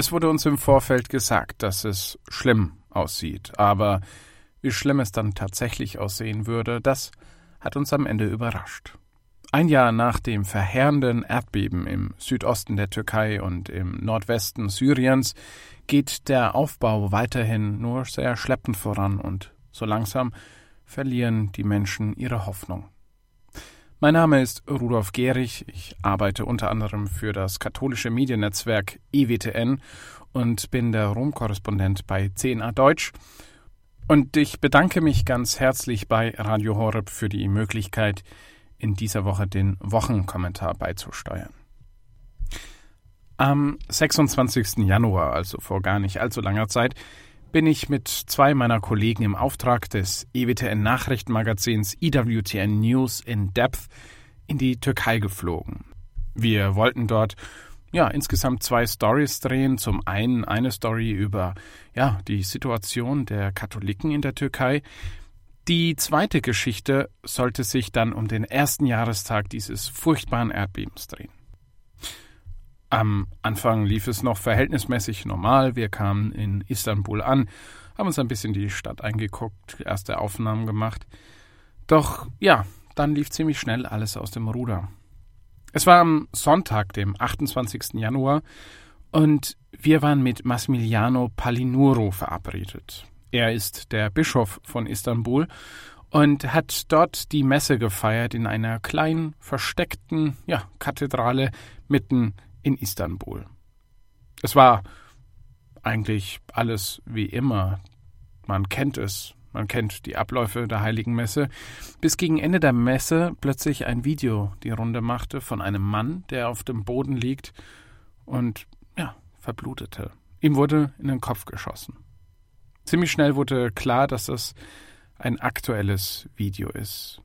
Es wurde uns im Vorfeld gesagt, dass es schlimm aussieht, aber wie schlimm es dann tatsächlich aussehen würde, das hat uns am Ende überrascht. Ein Jahr nach dem verheerenden Erdbeben im Südosten der Türkei und im Nordwesten Syriens geht der Aufbau weiterhin nur sehr schleppend voran und so langsam verlieren die Menschen ihre Hoffnung. Mein Name ist Rudolf Gehrig. Ich arbeite unter anderem für das katholische Mediennetzwerk EWTN und bin der Rom-Korrespondent bei CNA Deutsch. Und ich bedanke mich ganz herzlich bei Radio Horeb für die Möglichkeit, in dieser Woche den Wochenkommentar beizusteuern. Am 26. Januar, also vor gar nicht allzu langer Zeit, bin ich mit zwei meiner Kollegen im Auftrag des EWTN Nachrichtenmagazins EWTN News in Depth in die Türkei geflogen. Wir wollten dort ja insgesamt zwei Stories drehen. Zum einen eine Story über ja die Situation der Katholiken in der Türkei, die zweite Geschichte sollte sich dann um den ersten Jahrestag dieses furchtbaren Erdbebens drehen. Am Anfang lief es noch verhältnismäßig normal. Wir kamen in Istanbul an, haben uns ein bisschen die Stadt eingeguckt, erste Aufnahmen gemacht. Doch ja, dann lief ziemlich schnell alles aus dem Ruder. Es war am Sonntag, dem 28. Januar, und wir waren mit Massimiliano Palinuro verabredet. Er ist der Bischof von Istanbul und hat dort die Messe gefeiert in einer kleinen, versteckten ja, Kathedrale mitten in Istanbul. Es war eigentlich alles wie immer. Man kennt es, man kennt die Abläufe der heiligen Messe, bis gegen Ende der Messe plötzlich ein Video die Runde machte von einem Mann, der auf dem Boden liegt und ja, verblutete. Ihm wurde in den Kopf geschossen. Ziemlich schnell wurde klar, dass das ein aktuelles Video ist.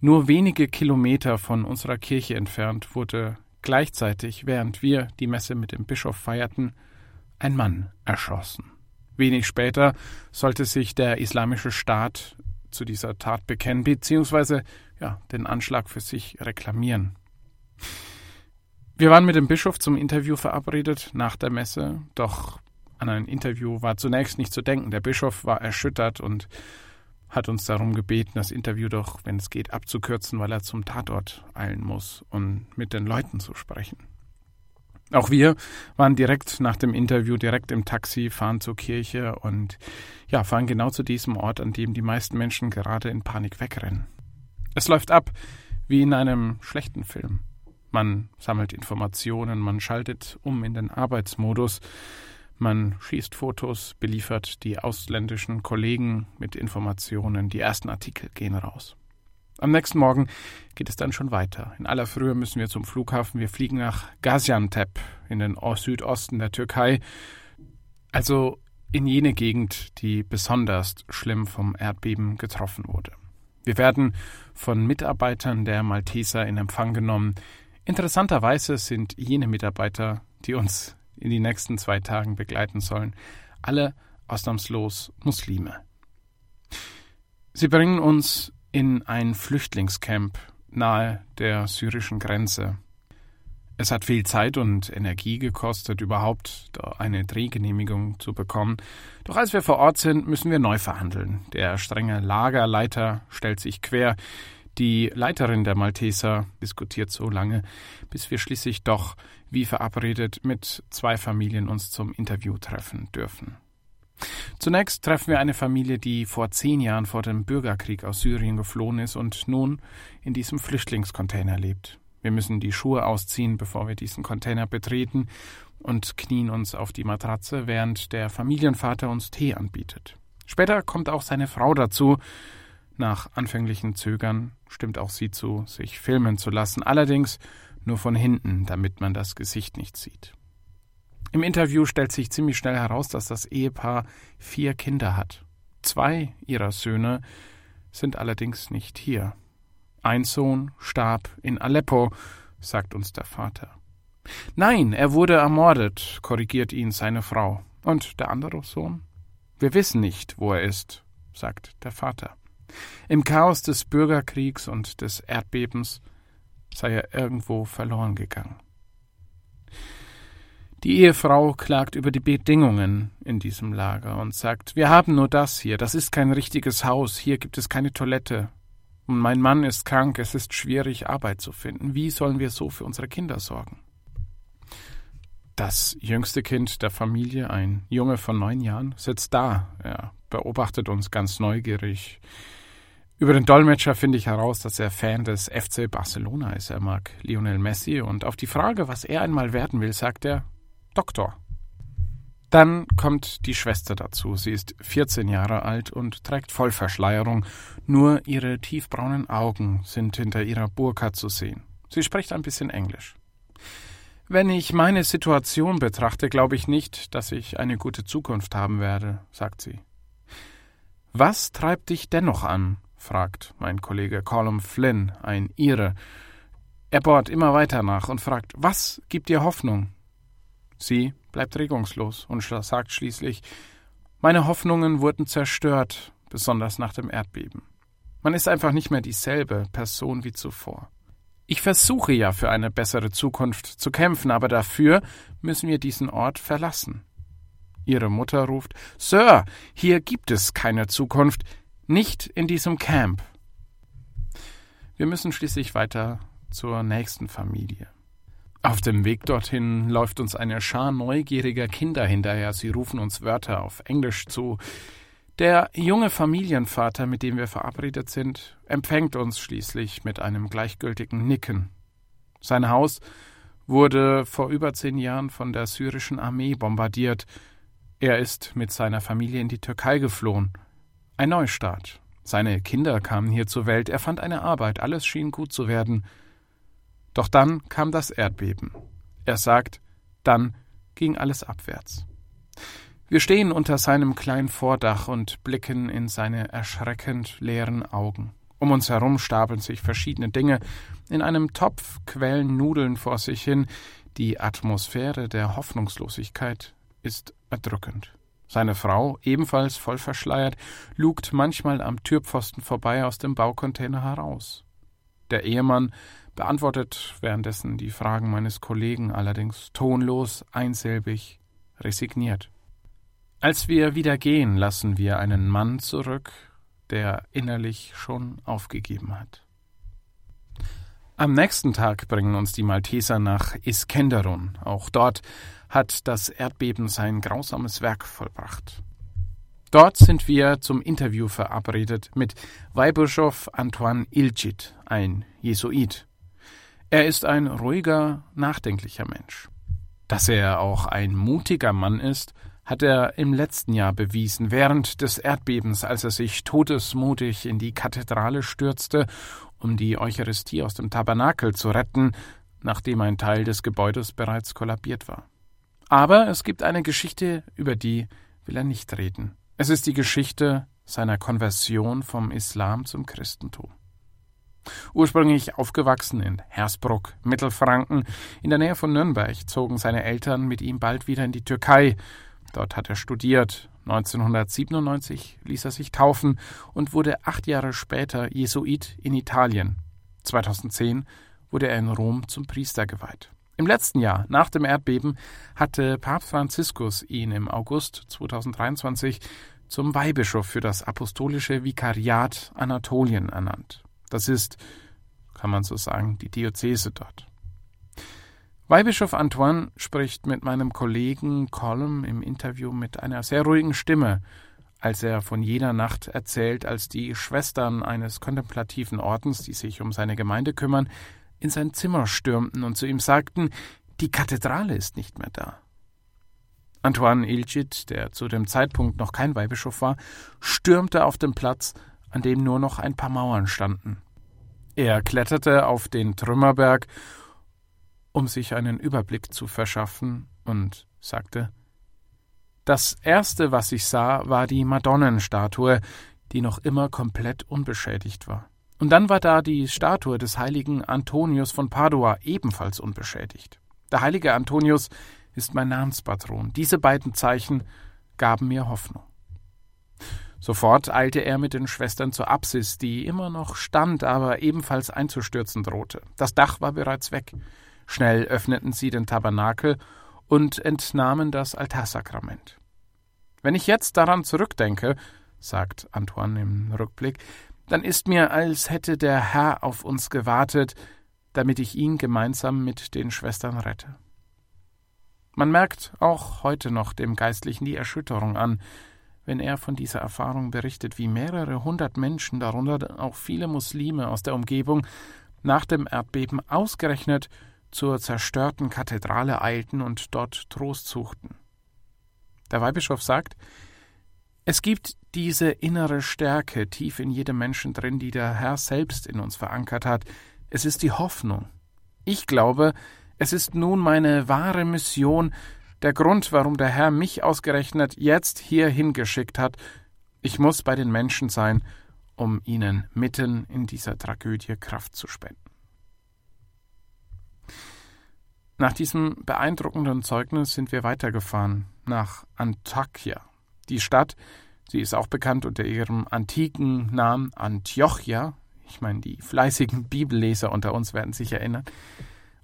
Nur wenige Kilometer von unserer Kirche entfernt wurde gleichzeitig, während wir die Messe mit dem Bischof feierten, ein Mann erschossen. Wenig später sollte sich der Islamische Staat zu dieser Tat bekennen, beziehungsweise ja, den Anschlag für sich reklamieren. Wir waren mit dem Bischof zum Interview verabredet nach der Messe, doch an ein Interview war zunächst nicht zu denken. Der Bischof war erschüttert und hat uns darum gebeten, das Interview doch, wenn es geht, abzukürzen, weil er zum Tatort eilen muss und mit den Leuten zu sprechen. Auch wir waren direkt nach dem Interview direkt im Taxi, fahren zur Kirche und ja, fahren genau zu diesem Ort, an dem die meisten Menschen gerade in Panik wegrennen. Es läuft ab wie in einem schlechten Film. Man sammelt Informationen, man schaltet um in den Arbeitsmodus, man schießt Fotos, beliefert die ausländischen Kollegen mit Informationen, die ersten Artikel gehen raus. Am nächsten Morgen geht es dann schon weiter. In aller Frühe müssen wir zum Flughafen. Wir fliegen nach Gaziantep in den Südosten der Türkei, also in jene Gegend, die besonders schlimm vom Erdbeben getroffen wurde. Wir werden von Mitarbeitern der Malteser in Empfang genommen. Interessanterweise sind jene Mitarbeiter, die uns in die nächsten zwei Tagen begleiten sollen. Alle ausnahmslos Muslime. Sie bringen uns in ein Flüchtlingscamp nahe der syrischen Grenze. Es hat viel Zeit und Energie gekostet, überhaupt eine Drehgenehmigung zu bekommen. Doch als wir vor Ort sind, müssen wir neu verhandeln. Der strenge Lagerleiter stellt sich quer. Die Leiterin der Malteser diskutiert so lange, bis wir schließlich doch, wie verabredet, mit zwei Familien uns zum Interview treffen dürfen. Zunächst treffen wir eine Familie, die vor zehn Jahren vor dem Bürgerkrieg aus Syrien geflohen ist und nun in diesem Flüchtlingscontainer lebt. Wir müssen die Schuhe ausziehen, bevor wir diesen Container betreten und knien uns auf die Matratze, während der Familienvater uns Tee anbietet. Später kommt auch seine Frau dazu, nach anfänglichen Zögern stimmt auch sie zu, sich filmen zu lassen, allerdings nur von hinten, damit man das Gesicht nicht sieht. Im Interview stellt sich ziemlich schnell heraus, dass das Ehepaar vier Kinder hat. Zwei ihrer Söhne sind allerdings nicht hier. Ein Sohn starb in Aleppo, sagt uns der Vater. Nein, er wurde ermordet, korrigiert ihn seine Frau. Und der andere Sohn? Wir wissen nicht, wo er ist, sagt der Vater. Im Chaos des Bürgerkriegs und des Erdbebens sei er irgendwo verloren gegangen. Die Ehefrau klagt über die Bedingungen in diesem Lager und sagt, wir haben nur das hier, das ist kein richtiges Haus, hier gibt es keine Toilette. Und mein Mann ist krank, es ist schwierig, Arbeit zu finden. Wie sollen wir so für unsere Kinder sorgen? Das jüngste Kind der Familie, ein Junge von neun Jahren, sitzt da. Er beobachtet uns ganz neugierig. Über den Dolmetscher finde ich heraus, dass er Fan des FC Barcelona ist. Er mag Lionel Messi und auf die Frage, was er einmal werden will, sagt er Doktor. Dann kommt die Schwester dazu. Sie ist 14 Jahre alt und trägt Vollverschleierung. Nur ihre tiefbraunen Augen sind hinter ihrer Burka zu sehen. Sie spricht ein bisschen Englisch. Wenn ich meine Situation betrachte, glaube ich nicht, dass ich eine gute Zukunft haben werde, sagt sie. Was treibt dich dennoch an? Fragt mein Kollege Colum Flynn, ein Ire. Er bohrt immer weiter nach und fragt, was gibt dir Hoffnung? Sie bleibt regungslos und sagt schließlich, meine Hoffnungen wurden zerstört, besonders nach dem Erdbeben. Man ist einfach nicht mehr dieselbe Person wie zuvor. Ich versuche ja für eine bessere Zukunft zu kämpfen, aber dafür müssen wir diesen Ort verlassen. Ihre Mutter ruft Sir, hier gibt es keine Zukunft, nicht in diesem Camp. Wir müssen schließlich weiter zur nächsten Familie. Auf dem Weg dorthin läuft uns eine Schar neugieriger Kinder hinterher. Sie rufen uns Wörter auf Englisch zu. Der junge Familienvater, mit dem wir verabredet sind, empfängt uns schließlich mit einem gleichgültigen Nicken. Sein Haus wurde vor über zehn Jahren von der syrischen Armee bombardiert. Er ist mit seiner Familie in die Türkei geflohen. Ein Neustart. Seine Kinder kamen hier zur Welt, er fand eine Arbeit, alles schien gut zu werden. Doch dann kam das Erdbeben. Er sagt, dann ging alles abwärts. Wir stehen unter seinem kleinen Vordach und blicken in seine erschreckend leeren Augen. Um uns herum stapeln sich verschiedene Dinge. In einem Topf quellen Nudeln vor sich hin. Die Atmosphäre der Hoffnungslosigkeit ist erdrückend. Seine Frau, ebenfalls voll verschleiert, lugt manchmal am Türpfosten vorbei aus dem Baucontainer heraus. Der Ehemann beantwortet währenddessen die Fragen meines Kollegen allerdings tonlos, einsilbig, resigniert. Als wir wieder gehen, lassen wir einen Mann zurück, der innerlich schon aufgegeben hat. Am nächsten Tag bringen uns die Malteser nach Iskenderun. Auch dort hat das Erdbeben sein grausames Werk vollbracht. Dort sind wir zum Interview verabredet mit Weihbischof Antoine Ilcit, ein Jesuit. Er ist ein ruhiger, nachdenklicher Mensch. Dass er auch ein mutiger Mann ist, hat er im letzten Jahr bewiesen, während des Erdbebens, als er sich todesmutig in die Kathedrale stürzte, um die Eucharistie aus dem Tabernakel zu retten, nachdem ein Teil des Gebäudes bereits kollabiert war. Aber es gibt eine Geschichte, über die will er nicht reden. Es ist die Geschichte seiner Konversion vom Islam zum Christentum. Ursprünglich aufgewachsen in Hersbruck, Mittelfranken, in der Nähe von Nürnberg, zogen seine Eltern mit ihm bald wieder in die Türkei. Dort hat er studiert. 1997 ließ er sich taufen und wurde acht Jahre später Jesuit in Italien. 2010 wurde er in Rom zum Priester geweiht. Im letzten Jahr, nach dem Erdbeben, hatte Papst Franziskus ihn im August 2023 zum Weihbischof für das apostolische Vikariat Anatolien ernannt. Das ist, kann man so sagen, die Diözese dort. Weihbischof Antoine spricht mit meinem Kollegen Colm im Interview mit einer sehr ruhigen Stimme, als er von jener Nacht erzählt, als die Schwestern eines kontemplativen Ordens, die sich um seine Gemeinde kümmern, in sein Zimmer stürmten und zu ihm sagten, die Kathedrale ist nicht mehr da. Antoine Ilcit, der zu dem Zeitpunkt noch kein Weihbischof war, stürmte auf den Platz an dem nur noch ein paar Mauern standen. Er kletterte auf den Trümmerberg, um sich einen Überblick zu verschaffen, und sagte Das erste, was ich sah, war die Madonnenstatue, die noch immer komplett unbeschädigt war. Und dann war da die Statue des heiligen Antonius von Padua, ebenfalls unbeschädigt. Der heilige Antonius ist mein Namenspatron. Diese beiden Zeichen gaben mir Hoffnung. Sofort eilte er mit den Schwestern zur Apsis, die immer noch stand, aber ebenfalls einzustürzen drohte. Das Dach war bereits weg. Schnell öffneten sie den Tabernakel und entnahmen das Altarsakrament. Wenn ich jetzt daran zurückdenke, sagt Antoine im Rückblick, dann ist mir, als hätte der Herr auf uns gewartet, damit ich ihn gemeinsam mit den Schwestern rette. Man merkt auch heute noch dem Geistlichen die Erschütterung an, wenn er von dieser Erfahrung berichtet, wie mehrere hundert Menschen, darunter auch viele Muslime aus der Umgebung, nach dem Erdbeben ausgerechnet zur zerstörten Kathedrale eilten und dort Trost suchten. Der Weihbischof sagt, es gibt diese innere Stärke tief in jedem Menschen drin, die der Herr selbst in uns verankert hat. Es ist die Hoffnung. Ich glaube, es ist nun meine wahre Mission, der Grund, warum der Herr mich ausgerechnet jetzt hier hingeschickt hat. Ich muss bei den Menschen sein, um ihnen mitten in dieser Tragödie Kraft zu spenden. Nach diesem beeindruckenden Zeugnis sind wir weitergefahren nach Antakya. Die Stadt, sie ist auch bekannt unter ihrem antiken Namen Antiochia. Ich meine, die fleißigen Bibelleser unter uns werden sich erinnern.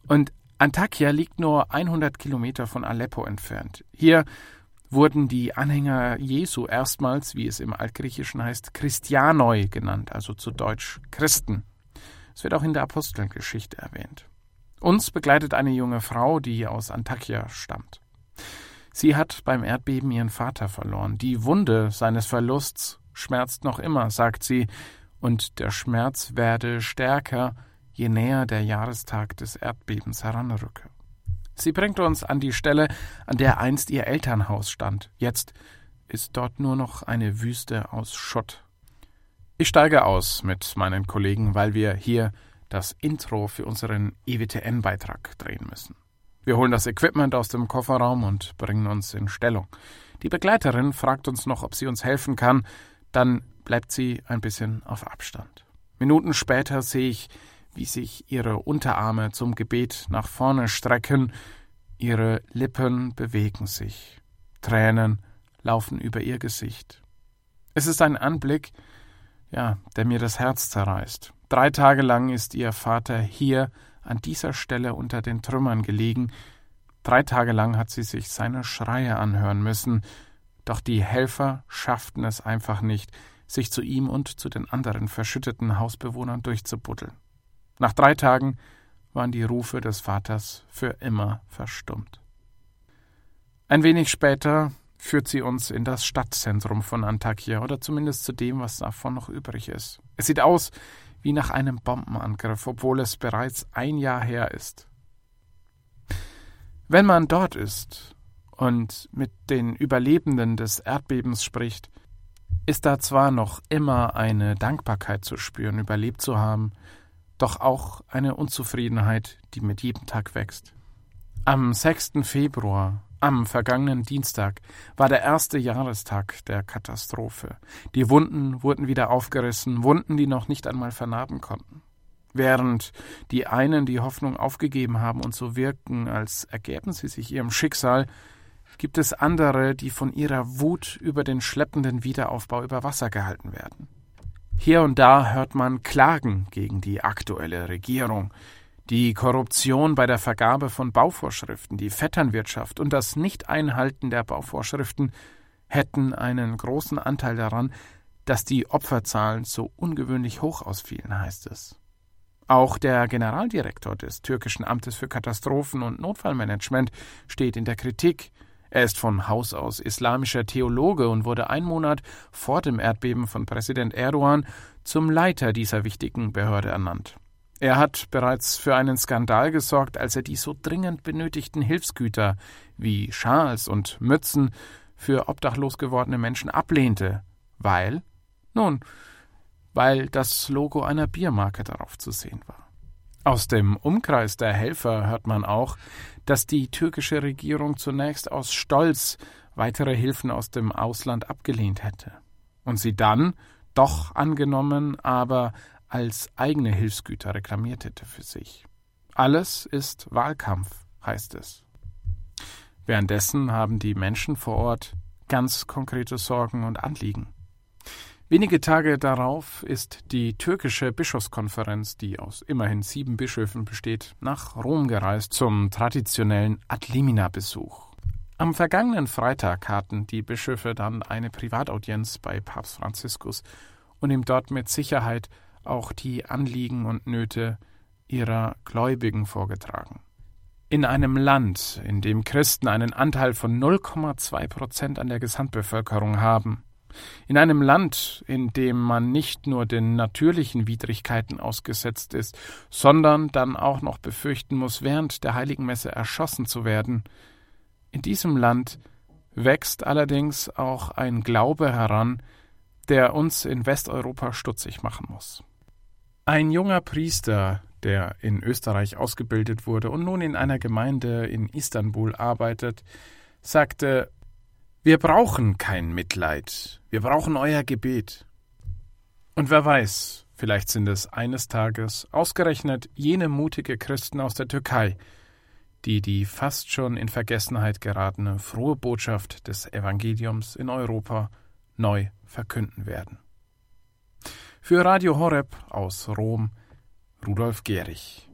Und Antakya liegt nur 100 Kilometer von Aleppo entfernt. Hier wurden die Anhänger Jesu erstmals, wie es im Altgriechischen heißt, Christianoi genannt, also zu Deutsch Christen. Es wird auch in der Apostelgeschichte erwähnt. Uns begleitet eine junge Frau, die aus Antakya stammt. Sie hat beim Erdbeben ihren Vater verloren. Die Wunde seines Verlusts schmerzt noch immer, sagt sie, und der Schmerz werde stärker, je näher der Jahrestag des Erdbebens heranrücke. Sie bringt uns an die Stelle, an der einst ihr Elternhaus stand. Jetzt ist dort nur noch eine Wüste aus Schutt. Ich steige aus mit meinen Kollegen, weil wir hier das Intro für unseren EWTN-Beitrag drehen müssen. Wir holen das Equipment aus dem Kofferraum und bringen uns in Stellung. Die Begleiterin fragt uns noch, ob sie uns helfen kann, dann bleibt sie ein bisschen auf Abstand. Minuten später sehe ich, wie sich ihre Unterarme zum Gebet nach vorne strecken, ihre Lippen bewegen sich, Tränen laufen über ihr Gesicht. Es ist ein Anblick, ja, der mir das Herz zerreißt. Drei Tage lang ist ihr Vater hier an dieser Stelle unter den Trümmern gelegen. Drei Tage lang hat sie sich seine Schreie anhören müssen, doch die Helfer schafften es einfach nicht, sich zu ihm und zu den anderen verschütteten Hausbewohnern durchzubuddeln. Nach drei Tagen waren die Rufe des Vaters für immer verstummt. Ein wenig später führt sie uns in das Stadtzentrum von Antakya oder zumindest zu dem, was davon noch übrig ist. Es sieht aus wie nach einem Bombenangriff, obwohl es bereits ein Jahr her ist. Wenn man dort ist und mit den Überlebenden des Erdbebens spricht, ist da zwar noch immer eine Dankbarkeit zu spüren, überlebt zu haben, doch auch eine Unzufriedenheit, die mit jedem Tag wächst. Am 6. Februar, am vergangenen Dienstag, war der erste Jahrestag der Katastrophe. Die Wunden wurden wieder aufgerissen, Wunden, die noch nicht einmal vernarben konnten. Während die einen die Hoffnung aufgegeben haben und so wirken, als ergäben sie sich ihrem Schicksal, gibt es andere, die von ihrer Wut über den schleppenden Wiederaufbau über Wasser gehalten werden. Hier und da hört man Klagen gegen die aktuelle Regierung. Die Korruption bei der Vergabe von Bauvorschriften, die Vetternwirtschaft und das Nicht-Einhalten der Bauvorschriften hätten einen großen Anteil daran, dass die Opferzahlen so ungewöhnlich hoch ausfielen, heißt es. Auch der Generaldirektor des türkischen Amtes für Katastrophen- und Notfallmanagement steht in der Kritik. Er ist von Haus aus islamischer Theologe und wurde ein Monat vor dem Erdbeben von Präsident Erdogan zum Leiter dieser wichtigen Behörde ernannt. Er hat bereits für einen Skandal gesorgt, als er die so dringend benötigten Hilfsgüter wie Schals und Mützen für obdachlos gewordene Menschen ablehnte, weil, nun, weil das Logo einer Biermarke darauf zu sehen war. Aus dem Umkreis der Helfer hört man auch, dass die türkische Regierung zunächst aus Stolz weitere Hilfen aus dem Ausland abgelehnt hätte und sie dann doch angenommen, aber als eigene Hilfsgüter reklamiert hätte für sich. Alles ist Wahlkampf, heißt es. Währenddessen haben die Menschen vor Ort ganz konkrete Sorgen und Anliegen. Wenige Tage darauf ist die türkische Bischofskonferenz, die aus immerhin sieben Bischöfen besteht, nach Rom gereist zum traditionellen Adlimina-Besuch. Am vergangenen Freitag hatten die Bischöfe dann eine Privataudienz bei Papst Franziskus und ihm dort mit Sicherheit auch die Anliegen und Nöte ihrer Gläubigen vorgetragen. In einem Land, in dem Christen einen Anteil von 0,2 Prozent an der Gesamtbevölkerung haben, in einem Land, in dem man nicht nur den natürlichen Widrigkeiten ausgesetzt ist, sondern dann auch noch befürchten muss, während der heiligen Messe erschossen zu werden, in diesem Land wächst allerdings auch ein Glaube heran, der uns in Westeuropa stutzig machen muss. Ein junger Priester, der in Österreich ausgebildet wurde und nun in einer Gemeinde in Istanbul arbeitet, sagte Wir brauchen kein Mitleid, wir brauchen euer Gebet. Und wer weiß, vielleicht sind es eines Tages ausgerechnet jene mutige Christen aus der Türkei, die die fast schon in Vergessenheit geratene frohe Botschaft des Evangeliums in Europa neu verkünden werden. Für Radio Horeb aus Rom Rudolf Gehrig